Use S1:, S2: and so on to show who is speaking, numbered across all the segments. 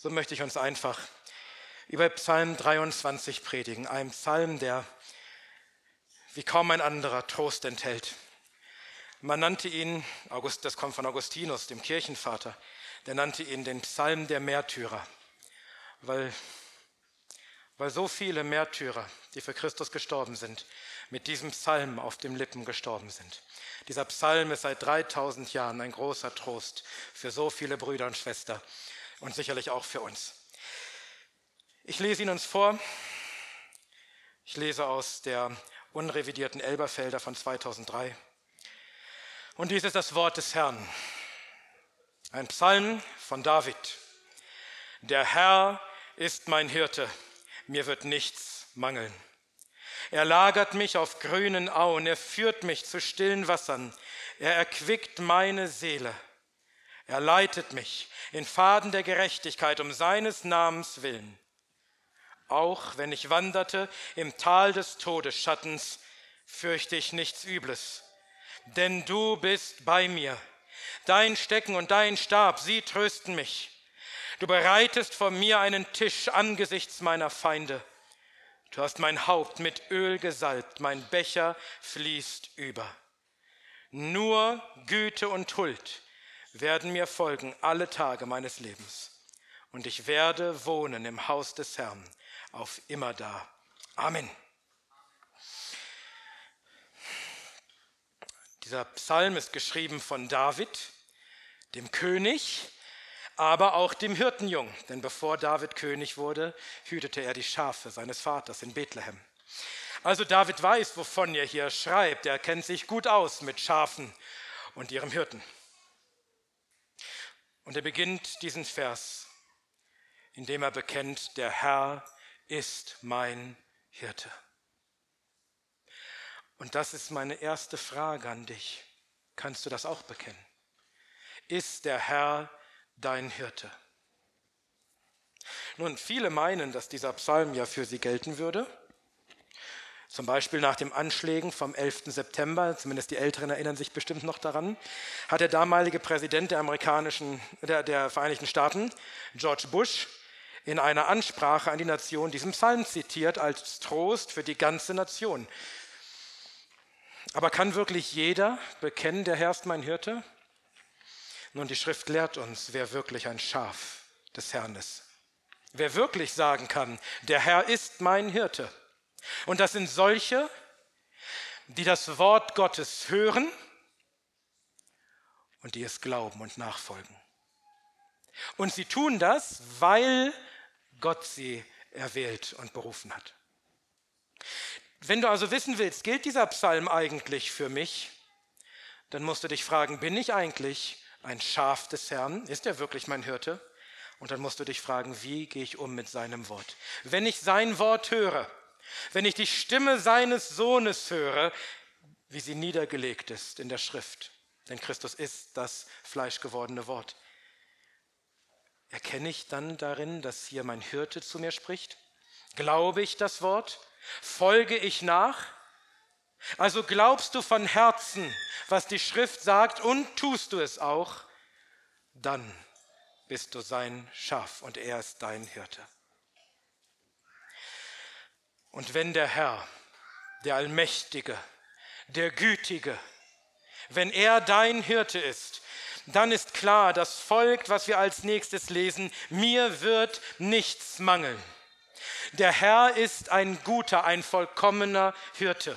S1: so möchte ich uns einfach über Psalm 23 predigen, einem Psalm, der wie kaum ein anderer Trost enthält. Man nannte ihn, August, das kommt von Augustinus, dem Kirchenvater, der nannte ihn den Psalm der Märtyrer, weil, weil so viele Märtyrer, die für Christus gestorben sind, mit diesem Psalm auf den Lippen gestorben sind. Dieser Psalm ist seit 3000 Jahren ein großer Trost für so viele Brüder und Schwestern und sicherlich auch für uns. Ich lese ihn uns vor. Ich lese aus der unrevidierten Elberfelder von 2003. Und dies ist das Wort des Herrn. Ein Psalm von David. Der Herr ist mein Hirte, mir wird nichts mangeln. Er lagert mich auf grünen Auen, er führt mich zu stillen Wassern, er erquickt meine Seele. Er leitet mich in Faden der Gerechtigkeit um seines Namens willen. Auch wenn ich wanderte im Tal des Todesschattens, fürchte ich nichts Übles, denn du bist bei mir. Dein Stecken und dein Stab, sie trösten mich. Du bereitest vor mir einen Tisch angesichts meiner Feinde. Du hast mein Haupt mit Öl gesalbt, mein Becher fließt über. Nur Güte und Huld werden mir folgen alle Tage meines Lebens. Und ich werde wohnen im Haus des Herrn auf immerdar. Amen. Dieser Psalm ist geschrieben von David, dem König, aber auch dem Hirtenjungen. Denn bevor David König wurde, hütete er die Schafe seines Vaters in Bethlehem. Also David weiß, wovon er hier schreibt. Er kennt sich gut aus mit Schafen und ihrem Hirten. Und er beginnt diesen Vers, indem er bekennt, der Herr ist mein Hirte. Und das ist meine erste Frage an dich. Kannst du das auch bekennen? Ist der Herr dein Hirte? Nun, viele meinen, dass dieser Psalm ja für sie gelten würde. Zum Beispiel nach den Anschlägen vom 11. September, zumindest die Älteren erinnern sich bestimmt noch daran, hat der damalige Präsident der, amerikanischen, der, der Vereinigten Staaten, George Bush, in einer Ansprache an die Nation diesen Psalm zitiert als Trost für die ganze Nation. Aber kann wirklich jeder bekennen, der Herr ist mein Hirte? Nun, die Schrift lehrt uns, wer wirklich ein Schaf des Herrn ist. Wer wirklich sagen kann, der Herr ist mein Hirte. Und das sind solche, die das Wort Gottes hören und die es glauben und nachfolgen. Und sie tun das, weil Gott sie erwählt und berufen hat. Wenn du also wissen willst, gilt dieser Psalm eigentlich für mich, dann musst du dich fragen, bin ich eigentlich ein Schaf des Herrn? Ist er wirklich mein Hirte? Und dann musst du dich fragen, wie gehe ich um mit seinem Wort? Wenn ich sein Wort höre, wenn ich die Stimme seines Sohnes höre, wie sie niedergelegt ist in der Schrift, denn Christus ist das fleischgewordene Wort, erkenne ich dann darin, dass hier mein Hirte zu mir spricht? Glaube ich das Wort? Folge ich nach? Also glaubst du von Herzen, was die Schrift sagt und tust du es auch, dann bist du sein Schaf und er ist dein Hirte. Und wenn der Herr, der Allmächtige, der Gütige, wenn er dein Hirte ist, dann ist klar, das folgt, was wir als nächstes lesen, mir wird nichts mangeln. Der Herr ist ein guter, ein vollkommener Hirte.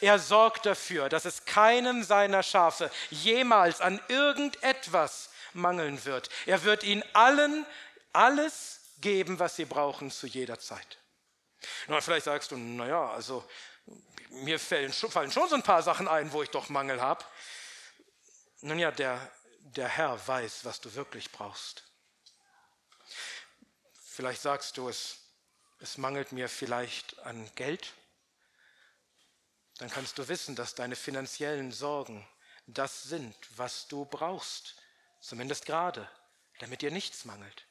S1: Er sorgt dafür, dass es keinem seiner Schafe jemals an irgendetwas mangeln wird. Er wird ihnen allen alles geben, was sie brauchen zu jeder Zeit. Na, vielleicht sagst du, naja, also mir fallen schon, fallen schon so ein paar Sachen ein, wo ich doch Mangel habe. Nun ja, der, der Herr weiß, was du wirklich brauchst. Vielleicht sagst du es, es mangelt mir vielleicht an Geld. Dann kannst du wissen, dass deine finanziellen Sorgen das sind, was du brauchst, zumindest gerade, damit dir nichts mangelt.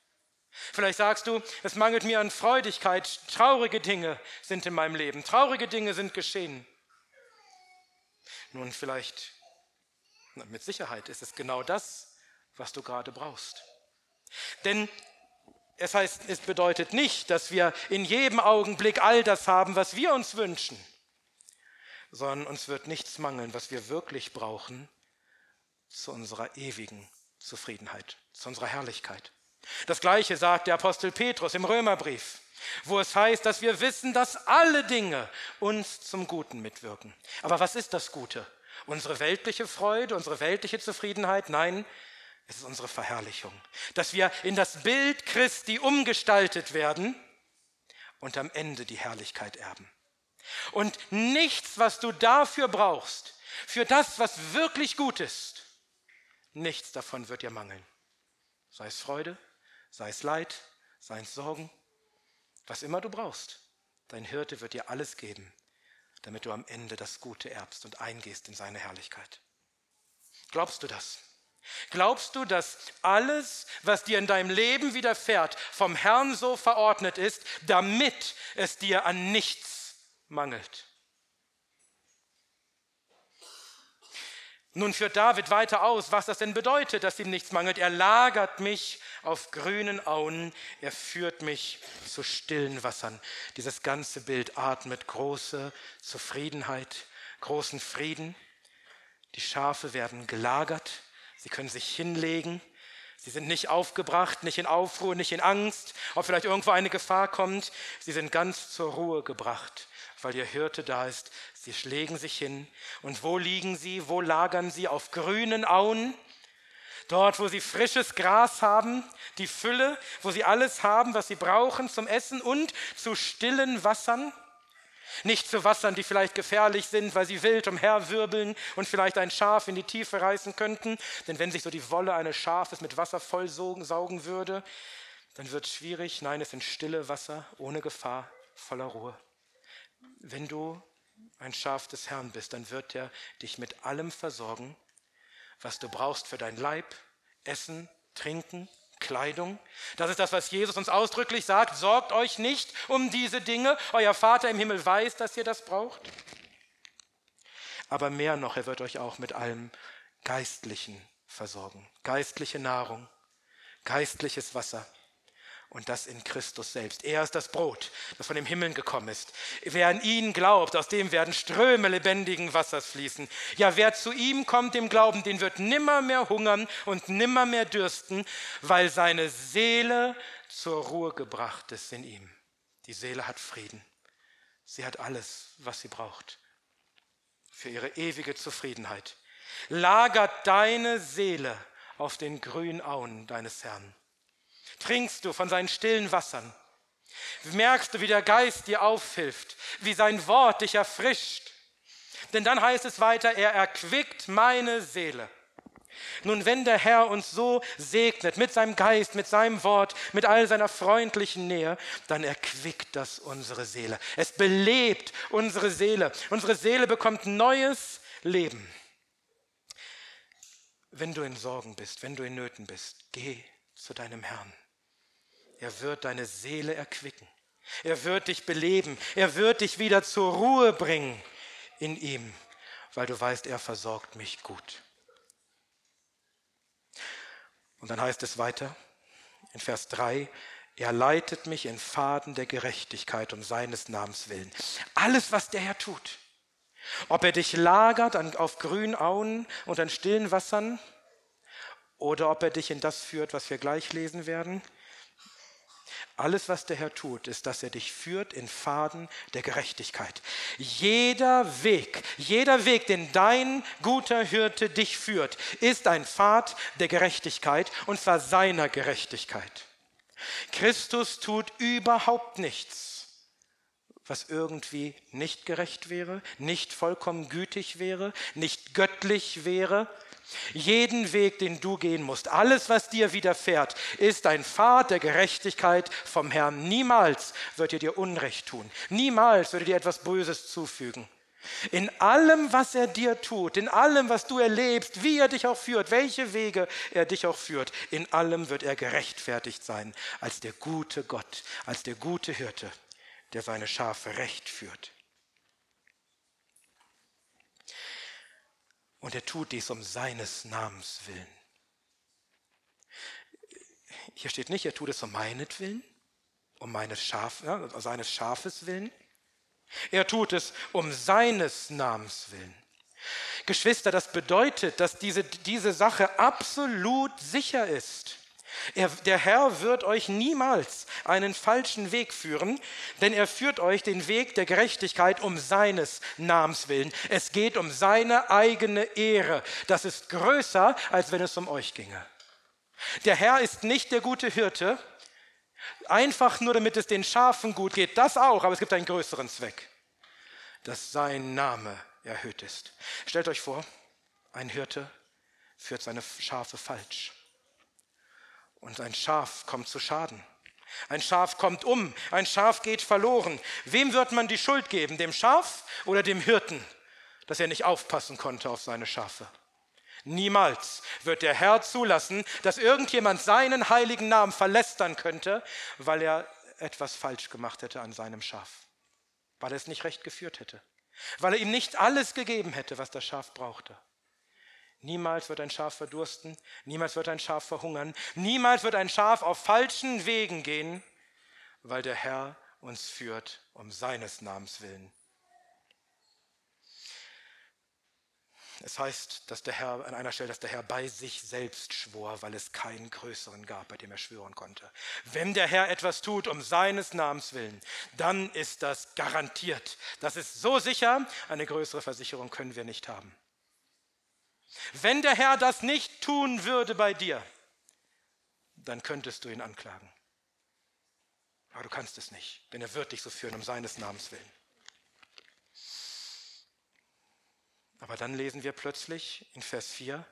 S1: Vielleicht sagst du, es mangelt mir an Freudigkeit, traurige Dinge sind in meinem Leben, traurige Dinge sind geschehen. Nun, vielleicht, mit Sicherheit ist es genau das, was du gerade brauchst. Denn es heißt, es bedeutet nicht, dass wir in jedem Augenblick all das haben, was wir uns wünschen, sondern uns wird nichts mangeln, was wir wirklich brauchen zu unserer ewigen Zufriedenheit, zu unserer Herrlichkeit. Das gleiche sagt der Apostel Petrus im Römerbrief, wo es heißt, dass wir wissen, dass alle Dinge uns zum Guten mitwirken. Aber was ist das Gute? Unsere weltliche Freude, unsere weltliche Zufriedenheit? Nein, es ist unsere Verherrlichung, dass wir in das Bild Christi umgestaltet werden und am Ende die Herrlichkeit erben. Und nichts, was du dafür brauchst, für das, was wirklich gut ist, nichts davon wird dir mangeln. Sei es Freude, sei es Leid, sei es Sorgen, was immer du brauchst. Dein Hirte wird dir alles geben, damit du am Ende das Gute erbst und eingehst in seine Herrlichkeit. Glaubst du das? Glaubst du, dass alles, was dir in deinem Leben widerfährt, vom Herrn so verordnet ist, damit es dir an nichts mangelt? Nun führt David weiter aus, was das denn bedeutet, dass ihm nichts mangelt. Er lagert mich auf grünen Auen, er führt mich zu stillen Wassern. Dieses ganze Bild atmet große Zufriedenheit, großen Frieden. Die Schafe werden gelagert, Sie können sich hinlegen. Sie sind nicht aufgebracht, nicht in Aufruhr, nicht in Angst, ob vielleicht irgendwo eine Gefahr kommt. Sie sind ganz zur Ruhe gebracht, weil ihr Hirte da ist. Sie legen sich hin. Und wo liegen sie? Wo lagern sie? Auf grünen Auen. Dort, wo sie frisches Gras haben, die Fülle, wo sie alles haben, was sie brauchen zum Essen und zu stillen Wassern. Nicht zu Wassern, die vielleicht gefährlich sind, weil sie wild umherwirbeln und vielleicht ein Schaf in die Tiefe reißen könnten. Denn wenn sich so die Wolle eines Schafes mit Wasser voll saugen würde, dann wird es schwierig. Nein, es sind stille Wasser, ohne Gefahr, voller Ruhe. Wenn du ein Schaf des Herrn bist, dann wird er dich mit allem versorgen, was du brauchst für dein Leib, Essen, Trinken, Kleidung. Das ist das, was Jesus uns ausdrücklich sagt. Sorgt euch nicht um diese Dinge. Euer Vater im Himmel weiß, dass ihr das braucht. Aber mehr noch, er wird euch auch mit allem Geistlichen versorgen. Geistliche Nahrung, geistliches Wasser und das in Christus selbst. Er ist das Brot, das von dem Himmel gekommen ist. Wer an ihn glaubt, aus dem werden Ströme lebendigen Wassers fließen. Ja, wer zu ihm kommt im Glauben, den wird nimmer mehr hungern und nimmer mehr dürsten, weil seine Seele zur Ruhe gebracht ist in ihm. Die Seele hat Frieden. Sie hat alles, was sie braucht für ihre ewige Zufriedenheit. Lagert deine Seele auf den grünen Auen deines Herrn trinkst du von seinen stillen Wassern. Merkst du, wie der Geist dir aufhilft, wie sein Wort dich erfrischt. Denn dann heißt es weiter, er erquickt meine Seele. Nun, wenn der Herr uns so segnet mit seinem Geist, mit seinem Wort, mit all seiner freundlichen Nähe, dann erquickt das unsere Seele. Es belebt unsere Seele. Unsere Seele bekommt neues Leben. Wenn du in Sorgen bist, wenn du in Nöten bist, geh zu deinem Herrn. Er wird deine Seele erquicken. Er wird dich beleben. Er wird dich wieder zur Ruhe bringen in ihm, weil du weißt, er versorgt mich gut. Und dann heißt es weiter in Vers 3, er leitet mich in Faden der Gerechtigkeit um seines Namens willen. Alles, was der Herr tut, ob er dich lagert auf grünen Auen und an stillen Wassern, oder ob er dich in das führt, was wir gleich lesen werden, alles, was der Herr tut, ist, dass er dich führt in Faden der Gerechtigkeit. Jeder Weg, jeder Weg, den dein guter Hirte dich führt, ist ein Pfad der Gerechtigkeit und zwar seiner Gerechtigkeit. Christus tut überhaupt nichts, was irgendwie nicht gerecht wäre, nicht vollkommen gütig wäre, nicht göttlich wäre, jeden Weg, den du gehen musst, alles, was dir widerfährt, ist ein Pfad der Gerechtigkeit vom Herrn. Niemals wird er dir Unrecht tun. Niemals wird er dir etwas Böses zufügen. In allem, was er dir tut, in allem, was du erlebst, wie er dich auch führt, welche Wege er dich auch führt, in allem wird er gerechtfertigt sein als der gute Gott, als der gute Hirte, der seine Schafe recht führt. Und er tut dies um seines Namens willen. hier steht nicht, er tut es um meinetwillen, um meines Schaf, ja, seines Schafes willen. Er tut es um seines Namens willen. Geschwister, das bedeutet, dass diese, diese Sache absolut sicher ist. Er, der Herr wird euch niemals einen falschen Weg führen, denn er führt euch den Weg der Gerechtigkeit um seines Namens willen. Es geht um seine eigene Ehre. Das ist größer, als wenn es um euch ginge. Der Herr ist nicht der gute Hirte, einfach nur damit es den Schafen gut geht. Das auch, aber es gibt einen größeren Zweck, dass sein Name erhöht ist. Stellt euch vor, ein Hirte führt seine Schafe falsch. Und ein Schaf kommt zu Schaden. Ein Schaf kommt um, ein Schaf geht verloren. Wem wird man die Schuld geben? Dem Schaf oder dem Hirten, dass er nicht aufpassen konnte auf seine Schafe? Niemals wird der Herr zulassen, dass irgendjemand seinen heiligen Namen verlästern könnte, weil er etwas falsch gemacht hätte an seinem Schaf, weil er es nicht recht geführt hätte, weil er ihm nicht alles gegeben hätte, was das Schaf brauchte. Niemals wird ein Schaf verdursten, niemals wird ein Schaf verhungern, niemals wird ein Schaf auf falschen Wegen gehen, weil der Herr uns führt um seines Namens willen. Es heißt, dass der Herr an einer Stelle, dass der Herr bei sich selbst schwor, weil es keinen größeren gab, bei dem er schwören konnte. Wenn der Herr etwas tut um seines Namens willen, dann ist das garantiert. Das ist so sicher, eine größere Versicherung können wir nicht haben. Wenn der Herr das nicht tun würde bei dir, dann könntest du ihn anklagen. Aber du kannst es nicht, denn er wird dich so führen um seines Namens willen. Aber dann lesen wir plötzlich in Vers 4,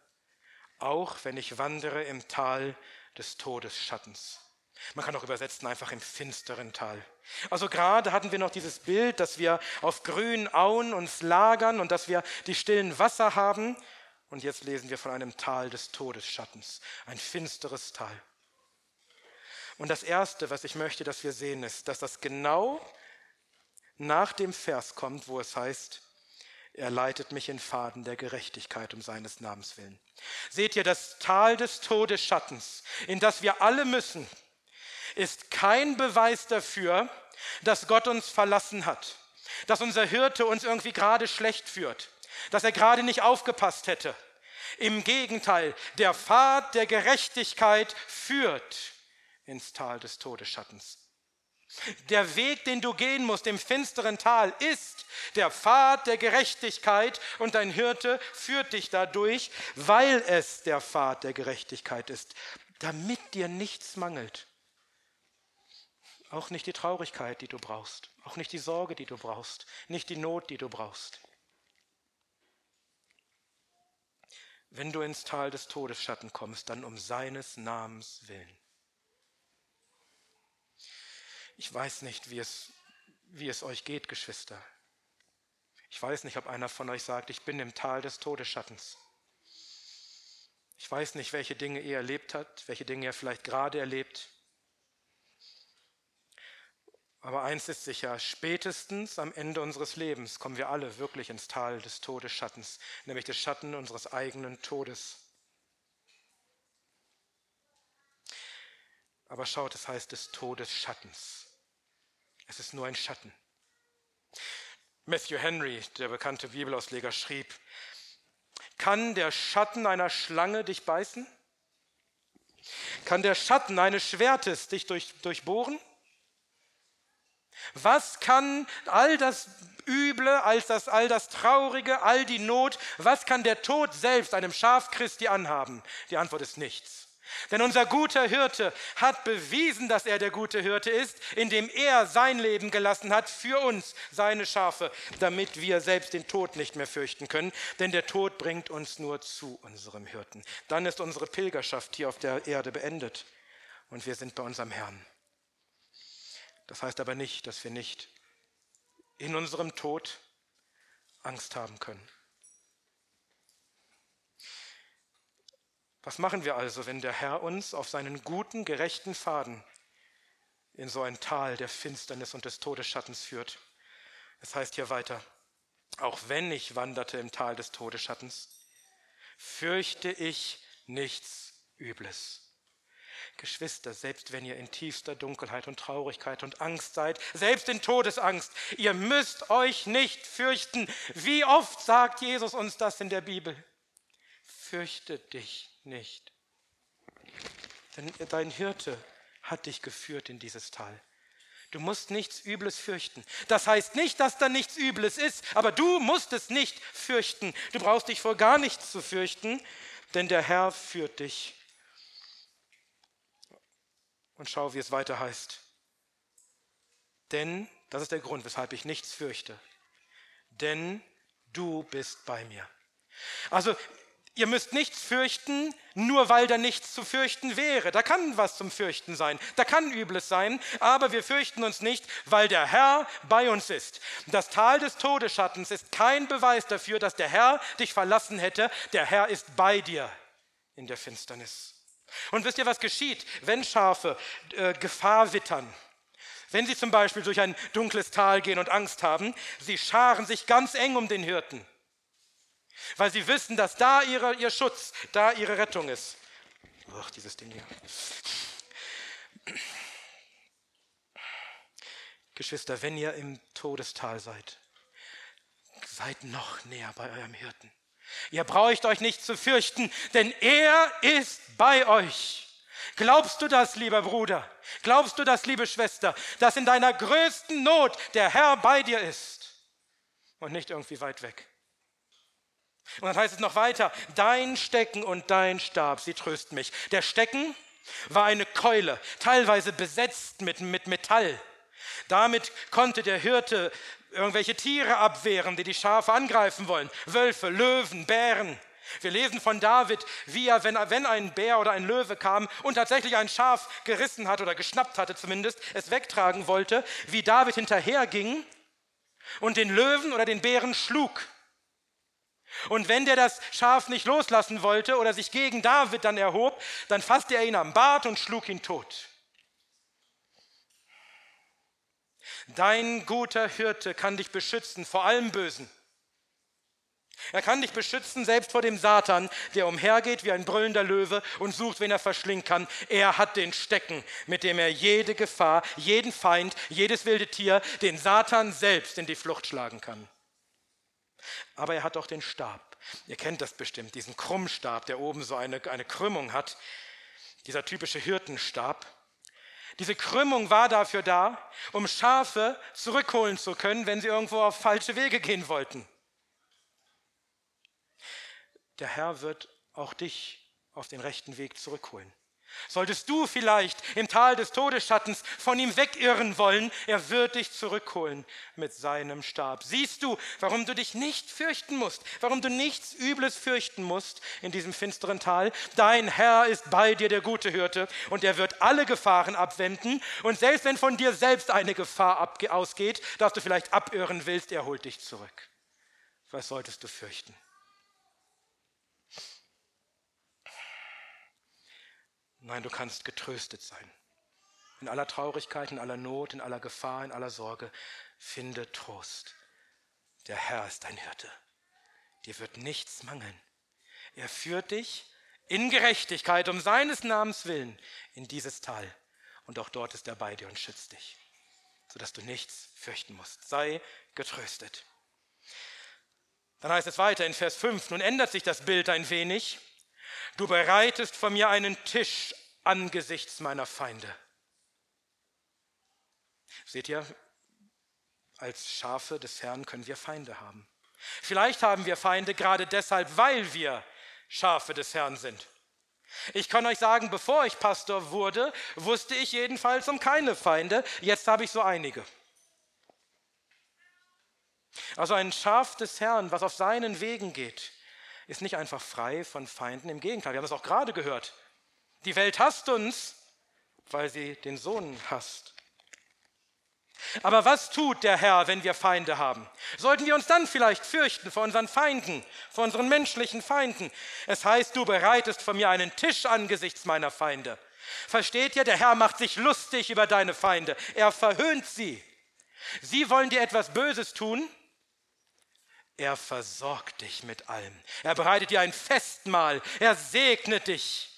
S1: auch wenn ich wandere im Tal des Todesschattens. Man kann auch übersetzen einfach im finsteren Tal. Also gerade hatten wir noch dieses Bild, dass wir auf grünen Auen uns lagern und dass wir die stillen Wasser haben. Und jetzt lesen wir von einem Tal des Todesschattens, ein finsteres Tal. Und das Erste, was ich möchte, dass wir sehen, ist, dass das genau nach dem Vers kommt, wo es heißt, er leitet mich in Faden der Gerechtigkeit um seines Namens willen. Seht ihr, das Tal des Todesschattens, in das wir alle müssen, ist kein Beweis dafür, dass Gott uns verlassen hat, dass unser Hirte uns irgendwie gerade schlecht führt, dass er gerade nicht aufgepasst hätte. Im Gegenteil, der Pfad der Gerechtigkeit führt ins Tal des Todesschattens. Der Weg, den du gehen musst im finsteren Tal, ist der Pfad der Gerechtigkeit und dein Hirte führt dich dadurch, weil es der Pfad der Gerechtigkeit ist, damit dir nichts mangelt. Auch nicht die Traurigkeit, die du brauchst, auch nicht die Sorge, die du brauchst, nicht die Not, die du brauchst. Wenn du ins Tal des Todesschatten kommst, dann um seines Namens willen. Ich weiß nicht, wie es, wie es euch geht, Geschwister. Ich weiß nicht, ob einer von euch sagt, ich bin im Tal des Todesschattens. Ich weiß nicht, welche Dinge ihr erlebt habt, welche Dinge ihr vielleicht gerade erlebt. Aber eins ist sicher, spätestens am Ende unseres Lebens kommen wir alle wirklich ins Tal des Todesschattens, nämlich des Schatten unseres eigenen Todes. Aber schaut, es heißt des Todesschattens. Es ist nur ein Schatten. Matthew Henry, der bekannte Bibelausleger, schrieb, kann der Schatten einer Schlange dich beißen? Kann der Schatten eines Schwertes dich durch, durchbohren? Was kann all das Üble, all das, all das Traurige, all die Not, was kann der Tod selbst einem Schaf Christi anhaben? Die Antwort ist nichts. Denn unser guter Hirte hat bewiesen, dass er der gute Hirte ist, indem er sein Leben gelassen hat für uns, seine Schafe, damit wir selbst den Tod nicht mehr fürchten können. Denn der Tod bringt uns nur zu unserem Hirten. Dann ist unsere Pilgerschaft hier auf der Erde beendet und wir sind bei unserem Herrn. Das heißt aber nicht, dass wir nicht in unserem Tod Angst haben können. Was machen wir also, wenn der Herr uns auf seinen guten, gerechten Faden in so ein Tal der Finsternis und des Todesschattens führt? Es heißt hier weiter, auch wenn ich wanderte im Tal des Todesschattens, fürchte ich nichts Übles. Geschwister, selbst wenn ihr in tiefster Dunkelheit und Traurigkeit und Angst seid, selbst in Todesangst, ihr müsst euch nicht fürchten. Wie oft sagt Jesus uns das in der Bibel? Fürchte dich nicht. Denn dein Hirte hat dich geführt in dieses Tal. Du musst nichts Übles fürchten. Das heißt nicht, dass da nichts Übles ist, aber du musst es nicht fürchten. Du brauchst dich vor gar nichts zu fürchten, denn der Herr führt dich. Und schau, wie es weiter heißt. Denn, das ist der Grund, weshalb ich nichts fürchte, denn du bist bei mir. Also Ihr müsst nichts fürchten, nur weil da nichts zu fürchten wäre. Da kann was zum Fürchten sein, da kann Übles sein, aber wir fürchten uns nicht, weil der Herr bei uns ist. Das Tal des Todesschattens ist kein Beweis dafür, dass der Herr dich verlassen hätte. Der Herr ist bei dir in der Finsternis. Und wisst ihr, was geschieht, wenn Schafe äh, Gefahr wittern? Wenn sie zum Beispiel durch ein dunkles Tal gehen und Angst haben, sie scharen sich ganz eng um den Hirten weil sie wissen, dass da ihre, ihr Schutz, da ihre Rettung ist. Ach, dieses Ding hier. Geschwister, wenn ihr im Todestal seid, seid noch näher bei eurem Hirten. Ihr braucht euch nicht zu fürchten, denn er ist bei euch. Glaubst du das, lieber Bruder? Glaubst du das, liebe Schwester, dass in deiner größten Not der Herr bei dir ist und nicht irgendwie weit weg? Und dann heißt es noch weiter, dein Stecken und dein Stab, sie trösten mich. Der Stecken war eine Keule, teilweise besetzt mit, mit Metall. Damit konnte der Hirte irgendwelche Tiere abwehren, die die Schafe angreifen wollen. Wölfe, Löwen, Bären. Wir lesen von David, wie er, wenn, wenn ein Bär oder ein Löwe kam und tatsächlich ein Schaf gerissen hat oder geschnappt hatte zumindest, es wegtragen wollte, wie David hinterherging und den Löwen oder den Bären schlug. Und wenn der das Schaf nicht loslassen wollte oder sich gegen David dann erhob, dann fasste er ihn am Bart und schlug ihn tot. Dein guter Hirte kann dich beschützen vor allem Bösen. Er kann dich beschützen selbst vor dem Satan, der umhergeht wie ein brüllender Löwe und sucht, wen er verschlingen kann. Er hat den Stecken, mit dem er jede Gefahr, jeden Feind, jedes wilde Tier, den Satan selbst in die Flucht schlagen kann. Aber er hat auch den Stab. Ihr kennt das bestimmt, diesen Krummstab, der oben so eine, eine Krümmung hat. Dieser typische Hirtenstab. Diese Krümmung war dafür da, um Schafe zurückholen zu können, wenn sie irgendwo auf falsche Wege gehen wollten. Der Herr wird auch dich auf den rechten Weg zurückholen. Solltest du vielleicht im Tal des Todesschattens von ihm wegirren wollen, er wird dich zurückholen mit seinem Stab. Siehst du, warum du dich nicht fürchten musst, warum du nichts Übles fürchten musst in diesem finsteren Tal? Dein Herr ist bei dir, der gute Hirte, und er wird alle Gefahren abwenden. Und selbst wenn von dir selbst eine Gefahr ausgeht, dass du vielleicht abirren willst, er holt dich zurück. Was solltest du fürchten? Nein, du kannst getröstet sein. In aller Traurigkeit, in aller Not, in aller Gefahr, in aller Sorge, finde Trost. Der Herr ist dein Hirte. Dir wird nichts mangeln. Er führt dich in Gerechtigkeit um seines Namens willen in dieses Tal. Und auch dort ist er bei dir und schützt dich, sodass du nichts fürchten musst. Sei getröstet. Dann heißt es weiter in Vers 5, nun ändert sich das Bild ein wenig. Du bereitest vor mir einen Tisch angesichts meiner Feinde. Seht ihr, als Schafe des Herrn können wir Feinde haben. Vielleicht haben wir Feinde gerade deshalb, weil wir Schafe des Herrn sind. Ich kann euch sagen, bevor ich Pastor wurde, wusste ich jedenfalls um keine Feinde. Jetzt habe ich so einige. Also ein Schaf des Herrn, was auf seinen Wegen geht, ist nicht einfach frei von Feinden. Im Gegenteil, wir haben es auch gerade gehört. Die Welt hasst uns, weil sie den Sohn hasst. Aber was tut der Herr, wenn wir Feinde haben? Sollten wir uns dann vielleicht fürchten vor unseren Feinden, vor unseren menschlichen Feinden? Es heißt, du bereitest von mir einen Tisch angesichts meiner Feinde. Versteht ihr, der Herr macht sich lustig über deine Feinde. Er verhöhnt sie. Sie wollen dir etwas Böses tun, er versorgt dich mit allem. Er bereitet dir ein Festmahl. Er segnet dich.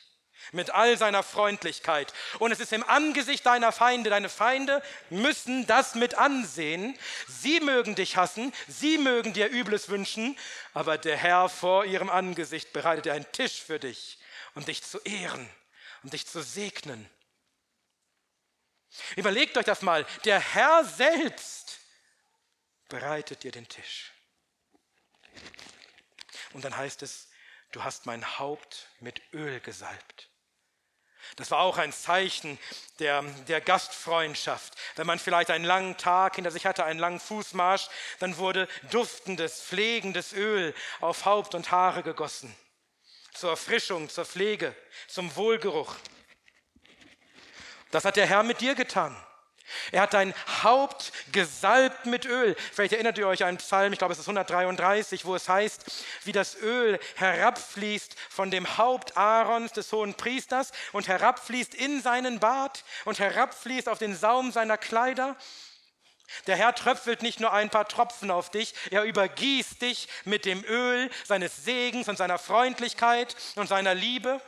S1: mit all seiner Freundlichkeit. Und es ist im Angesicht deiner Feinde. Deine Feinde müssen das mit ansehen. Sie mögen dich hassen, sie mögen dir Übles wünschen, aber der Herr vor ihrem Angesicht bereitet einen Tisch für dich, um dich zu ehren, um dich zu segnen. Überlegt euch das mal, der Herr selbst bereitet dir den Tisch. Und dann heißt es, du hast mein Haupt mit Öl gesalbt. Das war auch ein Zeichen der, der Gastfreundschaft. Wenn man vielleicht einen langen Tag hinter sich hatte, einen langen Fußmarsch, dann wurde duftendes, pflegendes Öl auf Haupt und Haare gegossen. Zur Erfrischung, zur Pflege, zum Wohlgeruch. Das hat der Herr mit dir getan. Er hat dein Haupt gesalbt mit Öl. Vielleicht erinnert ihr euch an einen Psalm, ich glaube es ist 133, wo es heißt, wie das Öl herabfließt von dem Haupt Aarons, des hohen Priesters, und herabfließt in seinen Bart und herabfließt auf den Saum seiner Kleider. Der Herr tröpfelt nicht nur ein paar Tropfen auf dich, er übergießt dich mit dem Öl seines Segens und seiner Freundlichkeit und seiner Liebe.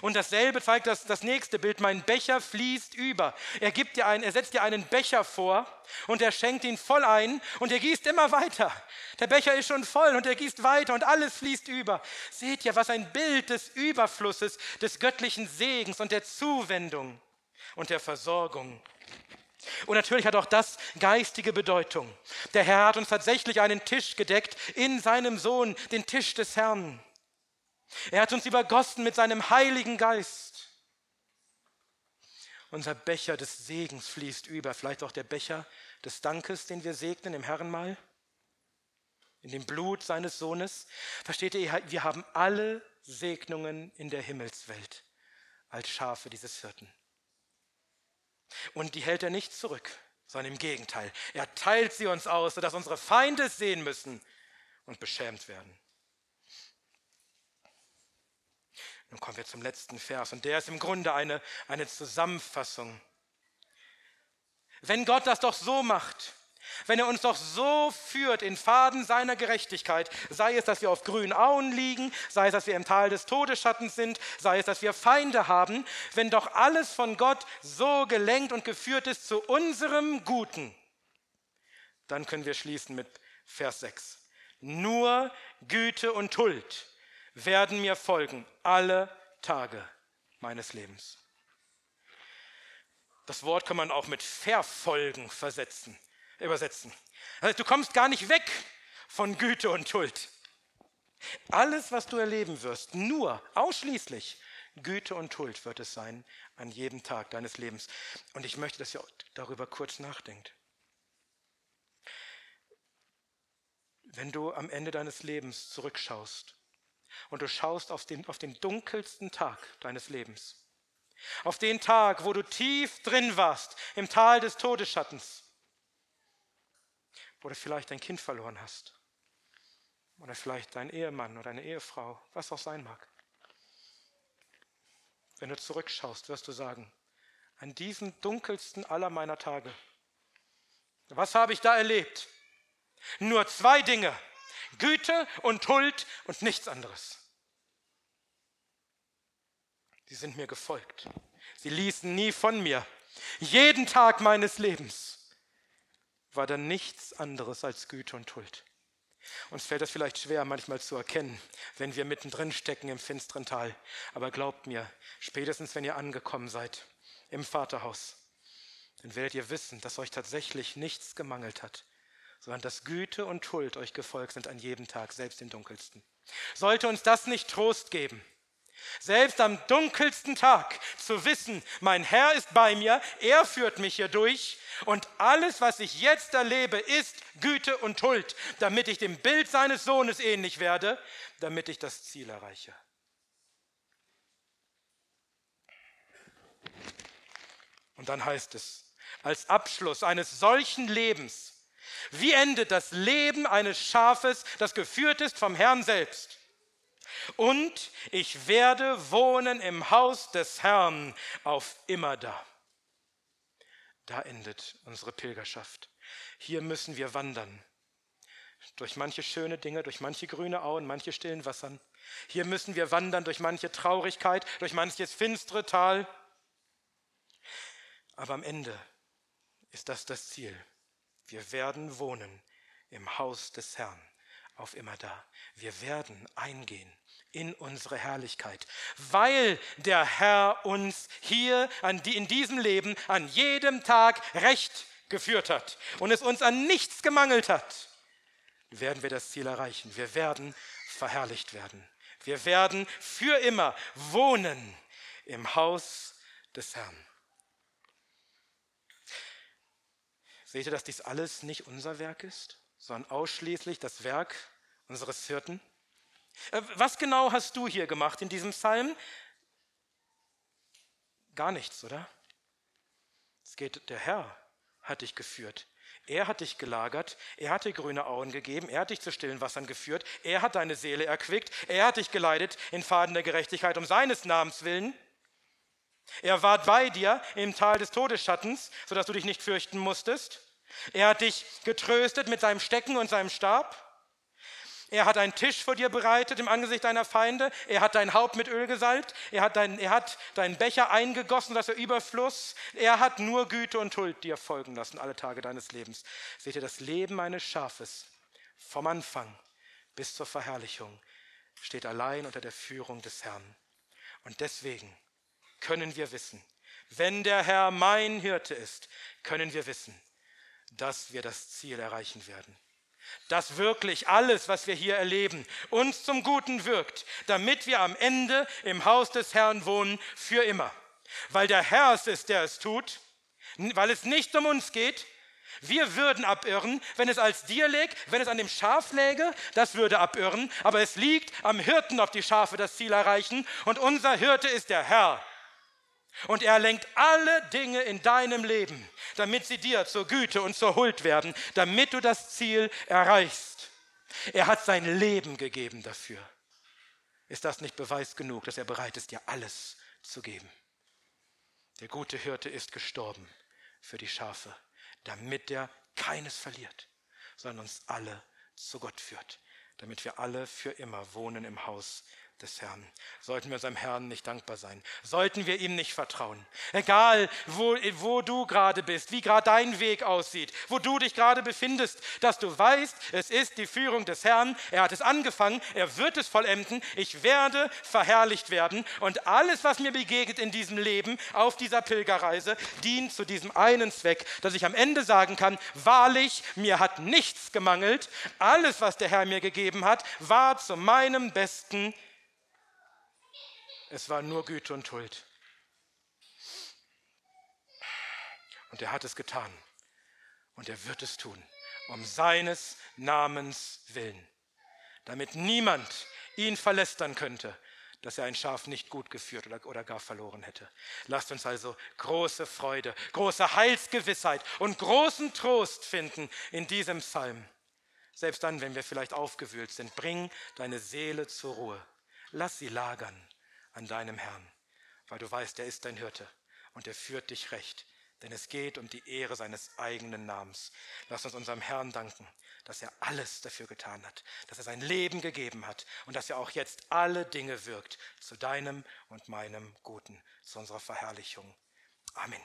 S1: Und dasselbe zeigt das, das nächste Bild. Mein Becher fließt über. Er, gibt dir einen, er setzt dir einen Becher vor und er schenkt ihn voll ein und er gießt immer weiter. Der Becher ist schon voll und er gießt weiter und alles fließt über. Seht ihr, was ein Bild des Überflusses, des göttlichen Segens und der Zuwendung und der Versorgung. Und natürlich hat auch das geistige Bedeutung. Der Herr hat uns tatsächlich einen Tisch gedeckt in seinem Sohn, den Tisch des Herrn. Er hat uns übergossen mit seinem Heiligen Geist. Unser Becher des Segens fließt über, vielleicht auch der Becher des Dankes, den wir segnen im Herrenmahl, in dem Blut seines Sohnes. Versteht ihr, wir haben alle Segnungen in der Himmelswelt als Schafe dieses Hirten. Und die hält er nicht zurück, sondern im Gegenteil. Er teilt sie uns aus, sodass unsere Feinde sehen müssen und beschämt werden. Nun kommen wir zum letzten Vers und der ist im Grunde eine, eine Zusammenfassung. Wenn Gott das doch so macht, wenn er uns doch so führt in Faden seiner Gerechtigkeit, sei es, dass wir auf grünen Auen liegen, sei es, dass wir im Tal des Todesschattens sind, sei es, dass wir Feinde haben, wenn doch alles von Gott so gelenkt und geführt ist zu unserem Guten, dann können wir schließen mit Vers 6. Nur Güte und Huld werden mir folgen alle Tage meines Lebens. Das Wort kann man auch mit verfolgen versetzen, übersetzen. Also du kommst gar nicht weg von Güte und Schuld. Alles, was du erleben wirst, nur, ausschließlich Güte und Schuld wird es sein an jedem Tag deines Lebens. Und ich möchte, dass ihr darüber kurz nachdenkt. Wenn du am Ende deines Lebens zurückschaust und du schaust auf den, auf den dunkelsten Tag deines Lebens. Auf den Tag, wo du tief drin warst, im Tal des Todesschattens, wo du vielleicht dein Kind verloren hast oder vielleicht dein Ehemann oder deine Ehefrau, was auch sein mag. Wenn du zurückschaust, wirst du sagen, an diesem dunkelsten aller meiner Tage, was habe ich da erlebt? Nur zwei Dinge. Güte und Huld und nichts anderes. Sie sind mir gefolgt. Sie ließen nie von mir. Jeden Tag meines Lebens war da nichts anderes als Güte und Huld. Uns fällt das vielleicht schwer manchmal zu erkennen, wenn wir mittendrin stecken im finsteren Tal. Aber glaubt mir, spätestens wenn ihr angekommen seid im Vaterhaus, dann werdet ihr wissen, dass euch tatsächlich nichts gemangelt hat sondern dass Güte und Huld euch gefolgt sind an jedem Tag, selbst im dunkelsten. Sollte uns das nicht Trost geben? Selbst am dunkelsten Tag zu wissen, mein Herr ist bei mir, er führt mich hier durch und alles, was ich jetzt erlebe, ist Güte und Huld, damit ich dem Bild seines Sohnes ähnlich werde, damit ich das Ziel erreiche. Und dann heißt es, als Abschluss eines solchen Lebens wie endet das Leben eines Schafes, das geführt ist vom Herrn selbst? Und ich werde wohnen im Haus des Herrn auf immer da. Da endet unsere Pilgerschaft. Hier müssen wir wandern. Durch manche schöne Dinge, durch manche grüne Auen, manche stillen Wassern, Hier müssen wir wandern durch manche Traurigkeit, durch manches finstere Tal. Aber am Ende ist das das Ziel. Wir werden wohnen im Haus des Herrn auf immer da. Wir werden eingehen in unsere Herrlichkeit, weil der Herr uns hier die, in diesem Leben an jedem Tag recht geführt hat und es uns an nichts gemangelt hat, werden wir das Ziel erreichen. Wir werden verherrlicht werden. Wir werden für immer wohnen im Haus des Herrn. Seht ihr, dass dies alles nicht unser Werk ist, sondern ausschließlich das Werk unseres Hirten? Äh, was genau hast du hier gemacht in diesem Psalm? Gar nichts, oder? Es geht, der Herr hat dich geführt. Er hat dich gelagert, er hat dir grüne Augen gegeben, er hat dich zu stillen Wassern geführt, er hat deine Seele erquickt, er hat dich geleitet in Faden der Gerechtigkeit um seines Namens willen. Er war bei dir im Tal des Todesschattens, sodass du dich nicht fürchten musstest. Er hat dich getröstet mit seinem Stecken und seinem Stab. Er hat einen Tisch vor dir bereitet im Angesicht deiner Feinde. Er hat dein Haupt mit Öl gesalbt. Er hat, dein, er hat deinen Becher eingegossen, dass er Überfluss. Er hat nur Güte und Huld dir folgen lassen alle Tage deines Lebens. Seht ihr, das Leben eines Schafes vom Anfang bis zur Verherrlichung steht allein unter der Führung des Herrn. Und deswegen können wir wissen, wenn der Herr mein Hirte ist, können wir wissen, dass wir das Ziel erreichen werden dass wirklich alles, was wir hier erleben, uns zum Guten wirkt, damit wir am Ende im Haus des Herrn wohnen für immer. Weil der Herr es ist, der es tut, weil es nicht um uns geht. Wir würden abirren, wenn es als dir läge, wenn es an dem Schaf läge, das würde abirren, aber es liegt am Hirten, ob die Schafe das Ziel erreichen und unser Hirte ist der Herr. Und er lenkt alle Dinge in deinem Leben, damit sie dir zur Güte und zur Huld werden, damit du das Ziel erreichst. Er hat sein Leben gegeben dafür. Ist das nicht Beweis genug, dass er bereit ist, dir alles zu geben? Der gute Hirte ist gestorben für die Schafe, damit er keines verliert, sondern uns alle zu Gott führt, damit wir alle für immer wohnen im Haus des Herrn. Sollten wir unserem Herrn nicht dankbar sein? Sollten wir ihm nicht vertrauen? Egal, wo, wo du gerade bist, wie gerade dein Weg aussieht, wo du dich gerade befindest, dass du weißt, es ist die Führung des Herrn. Er hat es angefangen, er wird es vollenden. Ich werde verherrlicht werden. Und alles, was mir begegnet in diesem Leben, auf dieser Pilgerreise, dient zu diesem einen Zweck, dass ich am Ende sagen kann, wahrlich, mir hat nichts gemangelt. Alles, was der Herr mir gegeben hat, war zu meinem besten es war nur Güte und Huld. Und er hat es getan. Und er wird es tun. Um seines Namens willen. Damit niemand ihn verlästern könnte, dass er ein Schaf nicht gut geführt oder, oder gar verloren hätte. Lasst uns also große Freude, große Heilsgewissheit und großen Trost finden in diesem Psalm. Selbst dann, wenn wir vielleicht aufgewühlt sind, bring deine Seele zur Ruhe. Lass sie lagern an deinem Herrn, weil du weißt, er ist dein Hirte und er führt dich recht, denn es geht um die Ehre seines eigenen Namens. Lass uns unserem Herrn danken, dass er alles dafür getan hat, dass er sein Leben gegeben hat und dass er auch jetzt alle Dinge wirkt zu deinem und meinem Guten, zu unserer Verherrlichung. Amen.